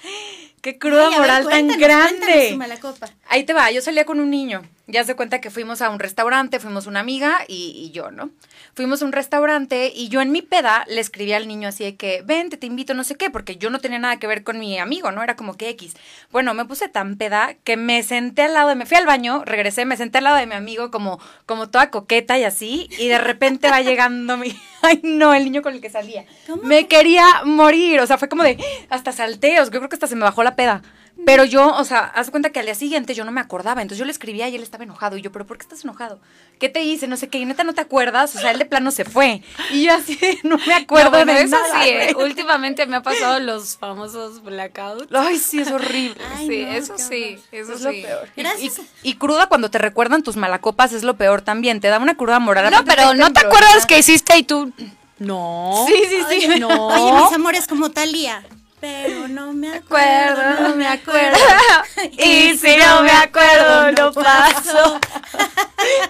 ¡Qué cruda Ay, a ver, moral tan grande! su mala copa. Ahí te va, yo salía con un niño. Ya se cuenta que fuimos a un restaurante, fuimos una amiga y, y yo, ¿no? Fuimos a un restaurante y yo en mi peda le escribí al niño así de que, vente, te invito, no sé qué, porque yo no tenía nada que ver con mi amigo, ¿no? Era como que X. Bueno, me puse tan peda que me senté al lado, de, me fui al baño, regresé, me senté al lado de mi amigo como, como toda coqueta y así, y de repente va llegando mi... Ay, no, el niño con el que salía. ¿Cómo Me quería morir, o sea, fue como de, hasta salteos, yo creo que hasta se me bajó la peda. Pero yo, o sea, haz cuenta que al día siguiente yo no me acordaba, entonces yo le escribía y él estaba enojado. Y yo, ¿pero por qué estás enojado? ¿Qué te hice? No sé qué, y neta no te acuerdas, o sea, él de plano se fue. Y yo así, no me acuerdo No, bueno, de eso nada, sí, eh, últimamente me ha pasado los famosos blackouts. Ay, sí, es horrible. Ay, sí, no, eso sí, eso es sí. lo peor. Y, Gracias. y- y cruda cuando te recuerdan tus malacopas es lo peor también. Te da una cruda moral. No, pero ¿no te acuerdas que hiciste y tú? No. Sí, sí, sí. Oye, No. Oye, mis amores, como Talía. Pero no me acuerdo, Acuerdo, no me acuerdo. Y si no me acuerdo, no paso.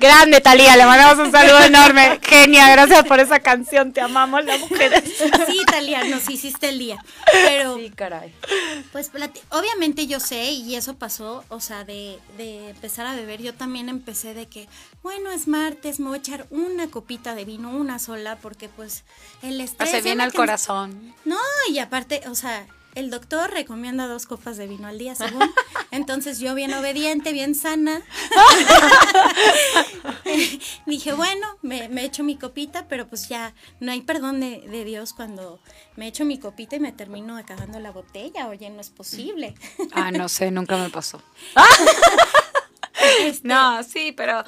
Grande, Talía, le mandamos un saludo enorme. Genia, gracias por esa canción. Te amamos, las mujeres. Sí, Talía, nos hiciste el día. Pero, Sí, caray. pues, obviamente yo sé, y eso pasó, o sea, de, de empezar a beber, yo también empecé de que, bueno, es martes, me voy a echar una copita de vino, una sola, porque pues el estrés... Hace bien al corazón. No, y aparte, o sea, el doctor recomienda dos copas de vino al día, según. Entonces yo bien obediente, bien sana. Dije, bueno, me, me echo mi copita, pero pues ya no hay perdón de, de Dios cuando me echo mi copita y me termino acabando la botella. Oye, no es posible. Ah, no sé, nunca me pasó. Este, No, sí, pero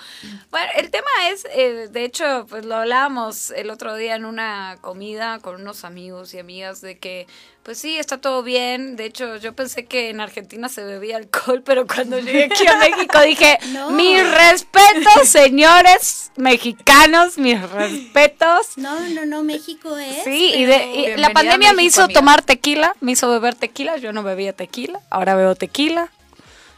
bueno, el tema es, eh, de hecho, pues lo hablábamos el otro día en una comida con unos amigos y amigas de que, pues sí, está todo bien. De hecho, yo pensé que en Argentina se bebía alcohol, pero cuando llegué aquí a México dije, No. mis respetos, señores mexicanos, mis respetos. No, no, no, México es. Sí, y, de, y la pandemia me México, hizo amiga. tomar tequila, me hizo beber tequila. Yo no bebía tequila, ahora bebo tequila.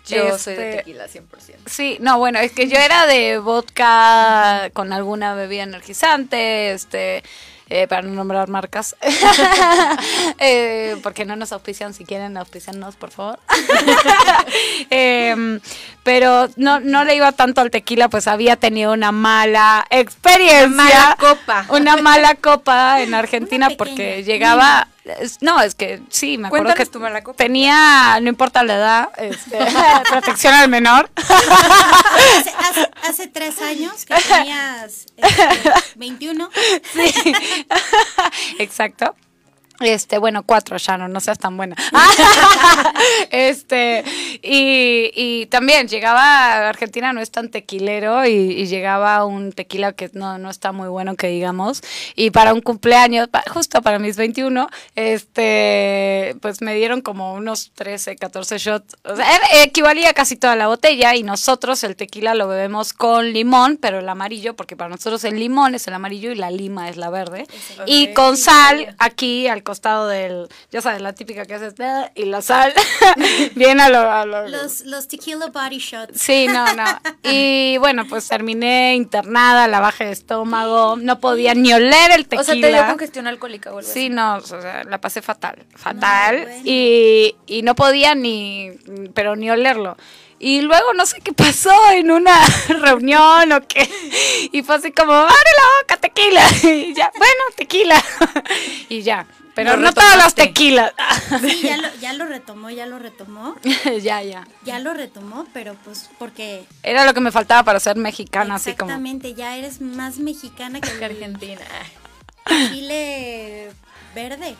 Yo soy de Este, tequila 100%. Sí, no, bueno, es que yo era de vodka con alguna bebida energizante, este, eh, para no nombrar marcas, Eh, porque no nos auspician, si quieren auspiciarnos, por favor. Em, pero no, no le iba tanto al tequila, pues había tenido una mala experiencia. Mala copa. Una mala copa en Argentina Una porque llegaba... es- no, es que sí, me acuerdo Cuéntanos que tu mala copa. tenía, no importa la edad, este, protección al menor. Hace, hace- hace tres años que tenías este, 21. Sí. Exacto. Este, bueno, cuatro, Shannon, no seas tan buena. este, y, y también llegaba a Argentina, no es tan tequilero, y, y llegaba un tequila que no, no está muy bueno, que digamos. Y para un cumpleaños, justo para mis 21, este, pues me dieron como unos 13, 14 shots. O sea, equivalía a casi toda la botella, y nosotros el tequila lo bebemos con limón, pero el amarillo, porque para nosotros el limón es el amarillo y la lima es la verde. Y con sal aquí al costado del, ya sabes, la típica que haces, y la sal, bien a lo... a lo- Los, los tequila body shots. Sí, no, no. Y bueno, pues terminé internada, la baja de estómago, no podía ni oler el tequila. O sea, te dio congestión alcohólica o algo Sí, así. no, o sea, la pasé fatal, fatal. bueno. y, y no podía ni, pero ni olerlo. Y luego no sé qué pasó en una reunión o qué. y fue así como, abre la boca, tequila. Y ya, bueno, tequila. y ya. Pero no los retomaste. tequilas. Sí, ya lo, ya lo retomó, ya lo retomó. ya, ya. Ya lo retomó, pero pues porque Era lo que me faltaba para ser mexicana, así como. exactamente ya eres más mexicana que Argentina. chile verde.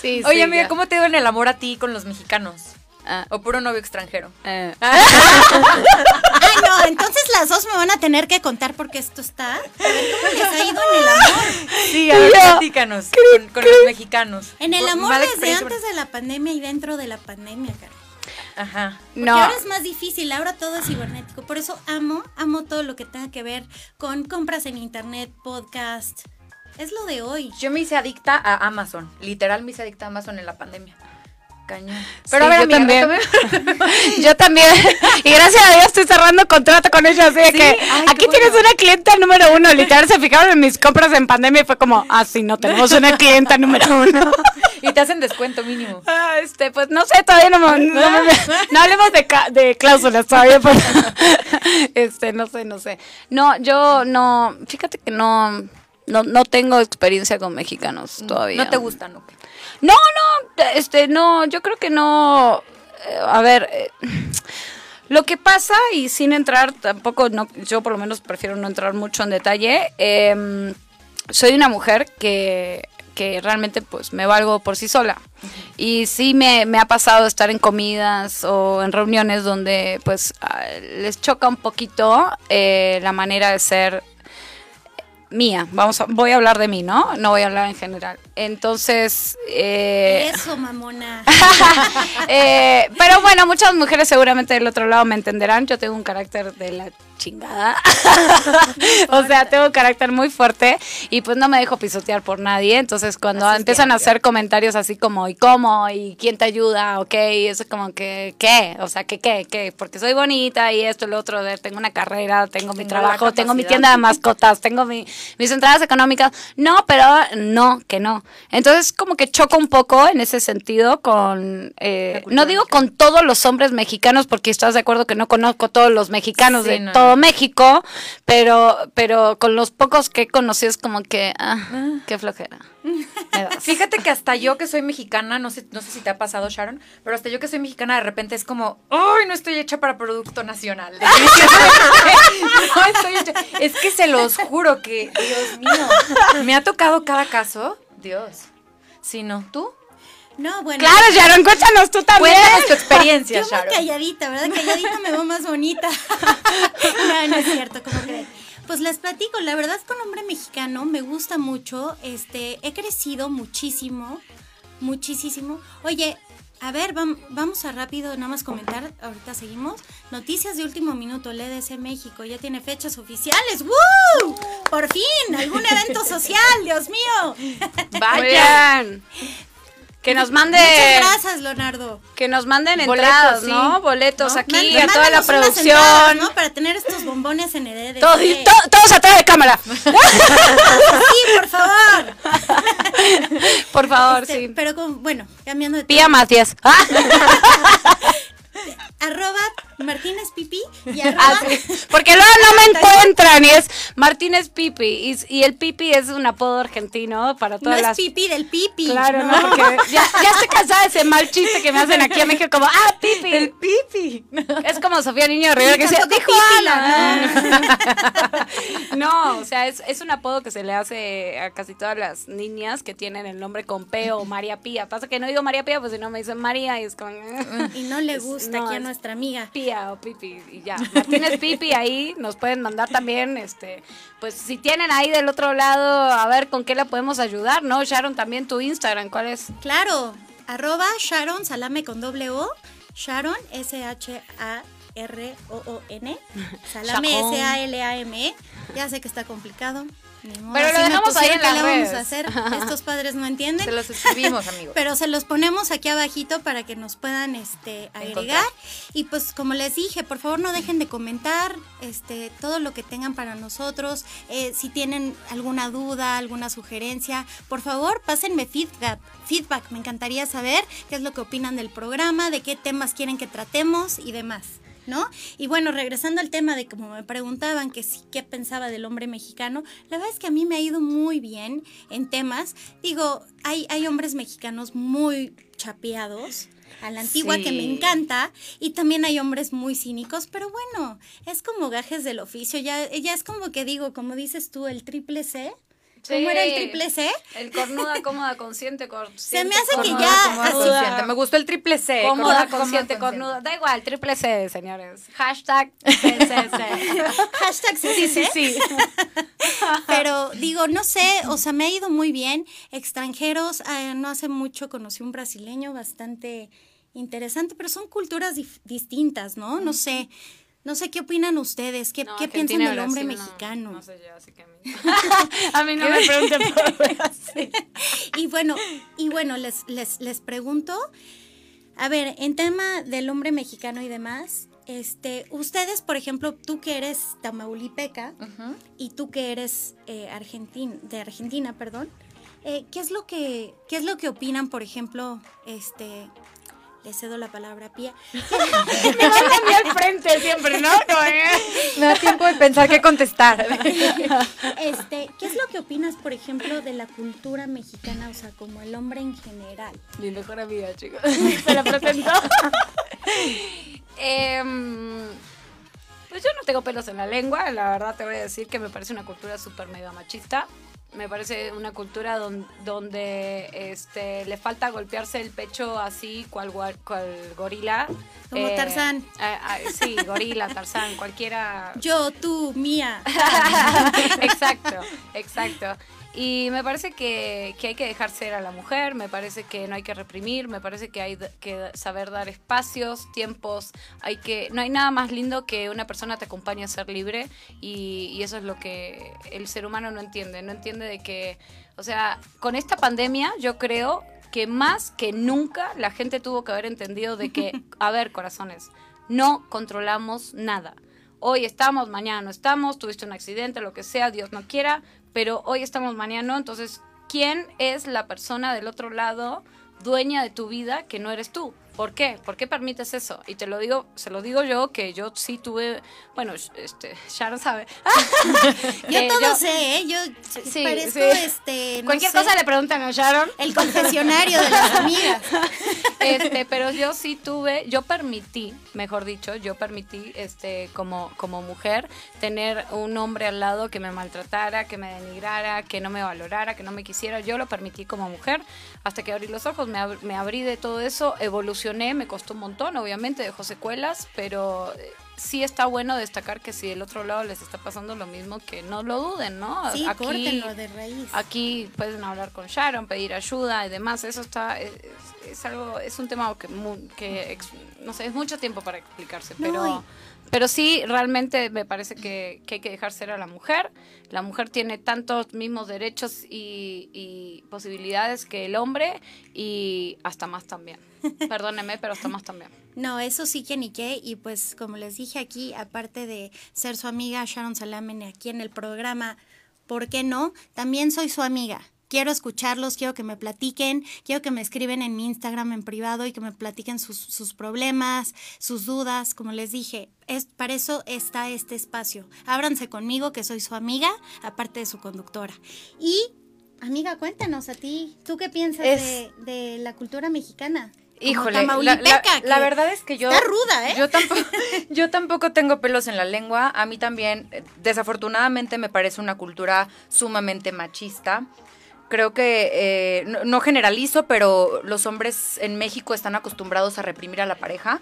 Sí, Oye, sí, amiga, ya. ¿cómo te dio en el amor a ti con los mexicanos? Ah, ¿O puro novio extranjero? eh. Ay, no, entonces las dos me van a tener que contar porque esto está. A ver cómo les ha ido en el amor. Sí, a ver, platícanos con, con los mexicanos. En el amor mala desde antes de la pandemia y dentro de la pandemia, cara. Ajá. Porque No. ahora es más difícil, ahora todo es cibernético. Por eso amo, amo todo lo que tenga que ver con compras en internet, podcast. Es lo de hoy. Yo me hice adicta a Amazon. Literal me hice adicta a Amazon en la pandemia. Cañón. Sí, Pero a ver, yo amiga, también. Yo también. Y gracias a Dios estoy cerrando contrato con ellos. Así de Sí, que ay, aquí tienes bueno. una clienta número uno. Literal, se fijaron en mis compras en pandemia y fue como, ah, sí, no tenemos una clienta número uno. y te hacen descuento mínimo. Ah, este, pues no sé, todavía no, me- no, me- no hablemos de, ca- de cláusulas todavía. pues. Este, no sé, no sé. No, yo no, fíjate que no, no, no tengo experiencia con mexicanos todavía. No te gustan. No, no, este, no, yo creo que no. eh, a ver, eh, lo que pasa, y sin entrar tampoco, no, yo por lo menos prefiero no entrar mucho en detalle, em, soy una mujer que, que realmente pues me valgo por sí sola. Y sí me, me ha pasado estar en comidas o en reuniones donde pues ah, les choca un poquito eh, la manera de ser mía. Vamos a, voy a hablar de mí, ¿no? No voy a hablar en general. Entonces, eh, Eso, mamona. eh, pero bueno, muchas mujeres seguramente del otro lado me entenderán. Yo tengo un carácter de la chingada. o sea, tengo un carácter muy fuerte y pues no me dejo pisotear por nadie. Entonces, cuando Así empiezan bien, a hacer comentarios así como, ¿y cómo? ¿Y quién te ayuda? Ok, eso es como que, ¿qué? O sea, ¿qué, qué, qué? Porque soy bonita y esto, lo otro, de- tengo una carrera, tengo mi Tengo la trabajo, tengo mi tienda de mascotas, tengo mi- mis entradas económicas. No, pero no, que no. Entonces, como que choco un poco en ese sentido con, eh, no digo con todos los hombres mexicanos, porque estás de acuerdo que no conozco todos los mexicanos Sí, de no. todo México, pero, pero con los pocos que he conocido es como que, ah, qué flojera. Fíjate que hasta yo que soy mexicana, no sé, no sé si te ha pasado, Sharon, pero hasta yo que soy mexicana de repente es como, ¡ay, no estoy hecha para producto nacional! no estoy hecha. Es que se los juro que, Dios mío, me ha tocado cada caso, Dios. Si no, ¿tú? No, bueno. Claro, Sharon, cuéntanos tú también. Cuéntanos tu experiencia, Yo muy Sharon. calladita, ¿verdad? Calladita me veo más bonita. no, no es cierto, ¿cómo creen? Pues les platico, la verdad con hombre mexicano me gusta mucho, este, he crecido muchísimo, muchísimo. Oye, a ver, vam- vamos a rápido nada más comentar, ahorita seguimos. Noticias de último minuto, el EDC México ya tiene fechas oficiales. ¡Woo! Por fin, algún evento social, Dios mío. Muy Vaya. bien. Que nos mande... Muchas gracias, Leonardo. Que nos manden Boletos, entradas, sí. ¿no? Boletos ¿no? aquí Má- a toda la producción. entradas, ¿no? Para tener estos bombones en el EDC. Todos, to- todos atrás de cámara. Sí, por favor. Por favor, Este, sí. Pero con, bueno, cambiando de Pía tema. Matías. Ah. Arroba Martínez Pipi y Ah, arroba sí. Porque luego no me encuentran y es Martínez Pipi. Y, y el Pipi es un apodo argentino para no todas es las. Pipi del Pipi. Claro, ¿no? Porque ya, ya estoy cansada de ese mal chiste que me hacen aquí en México, como, ah, Pipi. El pipi. Es como Sofía Niño de Rivera que decía, dijo Pipi, Ana. No, o sea, es, es un apodo que se le hace a casi todas las niñas que tienen el nombre con P o María Pía. Pasa que no digo María Pía, pues si no me dicen María y es como... Y no le gusta No, aquí a es- nuestra amiga. Pía o Pipi y ya. Martínez Pipi ahí nos pueden mandar también, este, pues si tienen ahí del otro lado, a ver con qué la podemos ayudar, ¿no? Sharon, también tu Instagram, ¿cuál es? Claro, arroba Sharon Salame con doble O. Sharon, S-H-A-R-O-O-N. Salame, Sharon. S-A-L-A-M-E. Ya sé que está complicado. Modo, Pero lo dejamos ahí en pusieron, ¿qué las le vamos a hacer? Estos padres no entienden. Se los escribimos, amigos. Pero se los ponemos aquí abajito para que nos puedan este, agregar. Encontrar. Y pues como les dije, por favor no dejen de comentar este, todo lo que tengan para nosotros. Eh, si tienen alguna duda, alguna sugerencia, por favor pásenme feedback. Feedback, me encantaría saber qué es lo que opinan del programa, de qué temas quieren que tratemos y demás. ¿No? Y bueno, regresando al tema de como me preguntaban que sí, qué pensaba del hombre mexicano, la verdad es que a mí me ha ido muy bien en temas. Digo, hay, hay hombres mexicanos muy chapeados a la antigua que me encanta y también hay hombres muy cínicos, pero bueno, es como gajes del oficio, ya, ya es como que digo, como dices tú, el triple C. ¿Cómo Sí. era el triple C? El cornuda, cómoda, consciente, consciente. Se me hace que cornuda, ya Cómoda, consciente. Me gustó el triple C. Cómoda, cómoda, consciente, cómoda, cornuda. Da igual, triple C, señores. Hashtag CCC. Hashtag sí, Sí, sí, sí. Pero digo, no sé, o sea, me ha ido muy bien. Extranjeros, eh, no hace mucho conocí un brasileño bastante interesante, pero son culturas dif- distintas, ¿no? No sé. No sé qué opinan ustedes, qué, No, qué piensan del hombre Brasil, mexicano. No, sé yo, así que a mí. a mí no me pregunten por. Y bueno, y bueno, les, les, les pregunto, a ver, en tema del hombre mexicano y demás, este, ustedes, por ejemplo, tú que eres tamaulipeca y tú que eres eh, argentin- de Argentina, perdón, eh, ¿qué es lo que, qué es lo que opinan, por ejemplo, este, le cedo la palabra a Pía, Me van a mí al frente siempre, ¿no? No, eh. Me da tiempo de pensar qué contestar. este, ¿qué es lo que opinas, por ejemplo, de la cultura mexicana, o sea, como el hombre en general? Mi mejor amiga, chicos. Se la presentó. Em, pues yo no tengo pelos en la lengua. La verdad te voy a decir que me parece una cultura súper mega machista. Me parece una cultura don- donde este, le falta golpearse el pecho así, cual, cual gorila. Como Tarzán. ah, ah, sí, gorila, Tarzán, cualquiera. Yo, tú, mía. exacto, exacto. Y me parece que, que hay que dejar ser a la mujer, me parece que no hay que reprimir, me parece que hay que saber dar espacios, tiempos, hay que no hay nada más lindo que una persona te acompañe a ser libre y, y eso es lo que el ser humano no entiende, no entiende de que, o sea, con esta pandemia yo creo que más que nunca la gente tuvo que haber entendido de que, a ver, corazones, no controlamos nada. Hoy estamos, mañana no estamos, tuviste un accidente, lo que sea, Dios no quiera, pero hoy estamos, mañana no. Entonces, ¿quién es la persona del otro lado dueña de tu vida que no eres tú? ¿Por qué? ¿Por qué permites eso? Y te lo digo, se lo digo yo, que yo sí tuve, bueno, este, Sharon sabe. Yo Eh, todo yo- sé, ¿eh? Yo Sí, parezco, sí. este, no Cualquier sé, cosa le preguntan a Sharon. el confesionario de las amigas. Este, pero yo sí tuve, yo permití, mejor dicho, yo permití, este, como, como mujer, tener un hombre al lado que me maltratara, que me denigrara, que no me valorara, que no me quisiera. Yo lo permití como mujer hasta que abrí los ojos, me, ab- me abrí de todo eso, evolucioné, me costó un montón, obviamente, dejó secuelas, pero eh, sí está bueno destacar que si del otro lado les está pasando lo mismo, que no lo duden, ¿no? Sí, Aquí- córtenlo de raíz. Aquí pueden hablar con Sharon, pedir ayuda y demás. Eso está es, es algo es un tema que, no sé es mucho tiempo para explicarse, No, pero pero sí realmente me parece que, que hay que dejar ser a la mujer. La mujer tiene tantos mismos derechos y, y posibilidades que el hombre y hasta más también. Perdóneme, pero hasta más también. No, eso sí que ni qué. Y pues, como les dije aquí, aparte de ser su amiga Sharon Salamen aquí en el programa, ¿por qué no? También soy su amiga. Quiero escucharlos, quiero que me platiquen, quiero que me escriben en mi Instagram en privado y que me platiquen sus, sus problemas, sus dudas. Como les dije, es, para eso está este espacio. Ábranse conmigo, que soy su amiga, aparte de su conductora. Y, amiga, cuéntanos a ti, ¿tú qué piensas Es- de, de la cultura mexicana? Híjole, la, la- la verdad es que yo... Está ruda, ¿eh? Yo tampoco, yo tampoco tengo pelos en la lengua. A mí también, eh, desafortunadamente, me parece una cultura sumamente machista. Creo que, eh, no, no generalizo, pero los hombres en México están acostumbrados a reprimir a la pareja.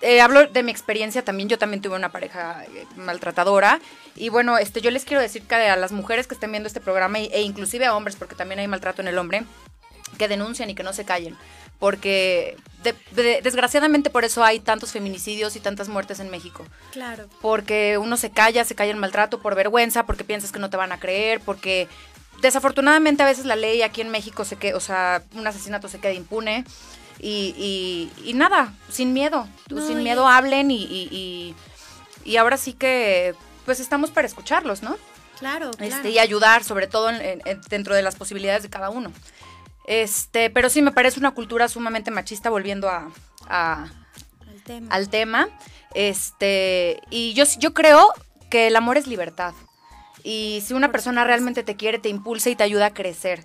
Eh, hablo de mi experiencia también, yo también tuve una pareja eh, maltratadora. Y bueno, este, yo les quiero decir que a las mujeres que estén viendo este programa, e, e inclusive a hombres, porque también hay maltrato en el hombre, que denuncian y que no se callen. Porque de- de- desgraciadamente por eso hay tantos feminicidios y tantas muertes en México. Claro. Porque uno se calla, se calla el maltrato por vergüenza, porque piensas que no te van a creer, porque desafortunadamente a veces la ley aquí en México se queda, o sea, un asesinato se queda impune. Y, y- y nada, sin miedo, No, sin miedo hablen y, y- y- y ahora sí que pues estamos para escucharlos, ¿no? Claro, claro. este, y ayudar, sobre todo en- en- en- dentro de las posibilidades de cada uno. Este, pero sí me parece una cultura sumamente machista, volviendo a, a- Al al tema. Este, y yo, yo creo que el amor es libertad. Y si una persona realmente te quiere, te impulsa y te ayuda a crecer.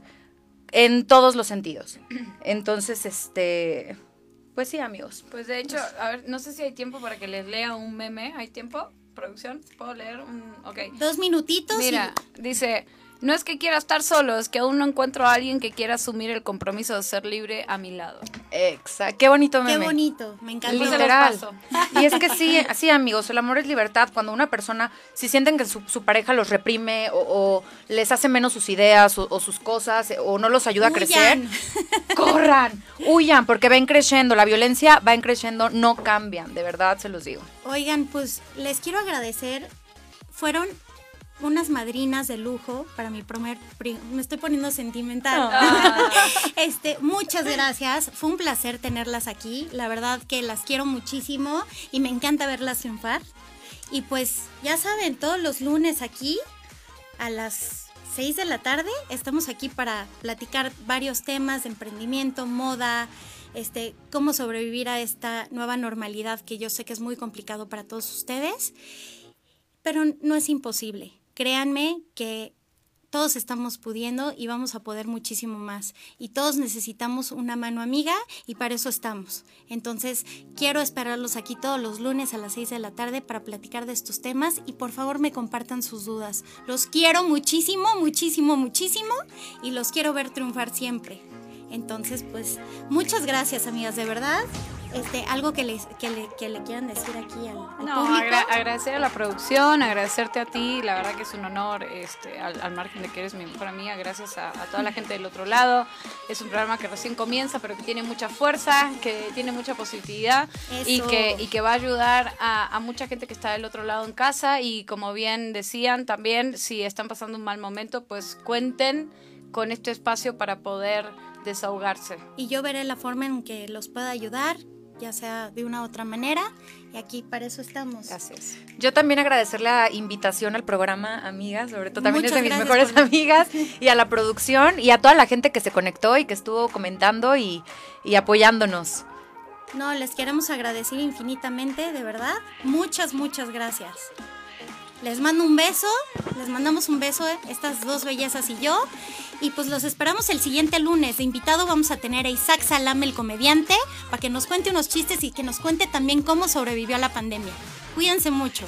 En todos los sentidos. Entonces, este. Pues sí, amigos. Pues de hecho, a ver, no sé si hay tiempo para que les lea un meme. ¿Hay tiempo? ¿Producción? ¿Puedo leer un.? Ok. Dos minutitos. Mira, dice. No es que quiera estar solo, es que aún no encuentro a alguien que quiera asumir el compromiso de ser libre a mi lado. Exacto. Qué bonito meme. Qué bonito, me encanta. Literal. Y es que sí, sí, amigos, el amor es libertad. Cuando una persona, si sienten que su, pareja los reprime o, les hace menos sus ideas o, sus cosas o no los ayuda a crecer, corran, huyan, porque ven creciendo. La violencia va en creciendo, no cambian, de verdad se los digo. Oigan, pues les quiero agradecer. Fueron unas madrinas de lujo para mi primer me estoy poniendo sentimental. Ah. este, muchas gracias. Fue un placer tenerlas aquí. La verdad que las quiero muchísimo y me encanta verlas triunfar. Y pues ya saben, todos los lunes aquí a las 6 de la tarde estamos aquí para platicar varios temas de emprendimiento, moda, este, cómo sobrevivir a esta nueva normalidad que yo sé que es muy complicado para todos ustedes, pero no es imposible créanme que todos estamos pudiendo y vamos a poder muchísimo más. Y todos necesitamos una mano amiga y para eso estamos. Entonces, quiero esperarlos aquí todos los lunes a las 6 de la tarde para platicar de estos temas y por favor me compartan sus dudas. Los quiero muchísimo, muchísimo, muchísimo y los quiero ver triunfar siempre. Entonces, pues, muchas gracias, amigas, de verdad. Este, algo que, les, que, le, que le quieran decir aquí al, no, público. agradecer a la producción, agradecerte a ti, la verdad que es un honor, este, al, margen de que eres mi mejor amiga, gracias a, toda la gente del otro lado. Es un programa que recién comienza, pero que tiene mucha fuerza, que tiene mucha positividad y que, y que va a ayudar a, a mucha gente que está del otro lado en casa y como bien decían también, si están pasando un mal momento, pues cuenten con este espacio para poder desahogarse. Y yo veré la forma en que los pueda ayudar, ya sea de una u otra manera. Y aquí para eso estamos. Gracias. Yo también agradecer la invitación al programa, amigas, sobre todo también es de mis mejores amigas, y a la producción y a toda la gente que se conectó y que estuvo comentando y, y apoyándonos. No, les queremos agradecer infinitamente, de verdad. Muchas, muchas gracias. Les mando un beso, les mandamos un beso, eh, estas dos bellezas y yo. Y pues los esperamos el siguiente lunes. De invitado vamos a tener a Isaac Salame, el comediante, para que nos cuente unos chistes y que nos cuente también cómo sobrevivió a la pandemia. Cuídense mucho.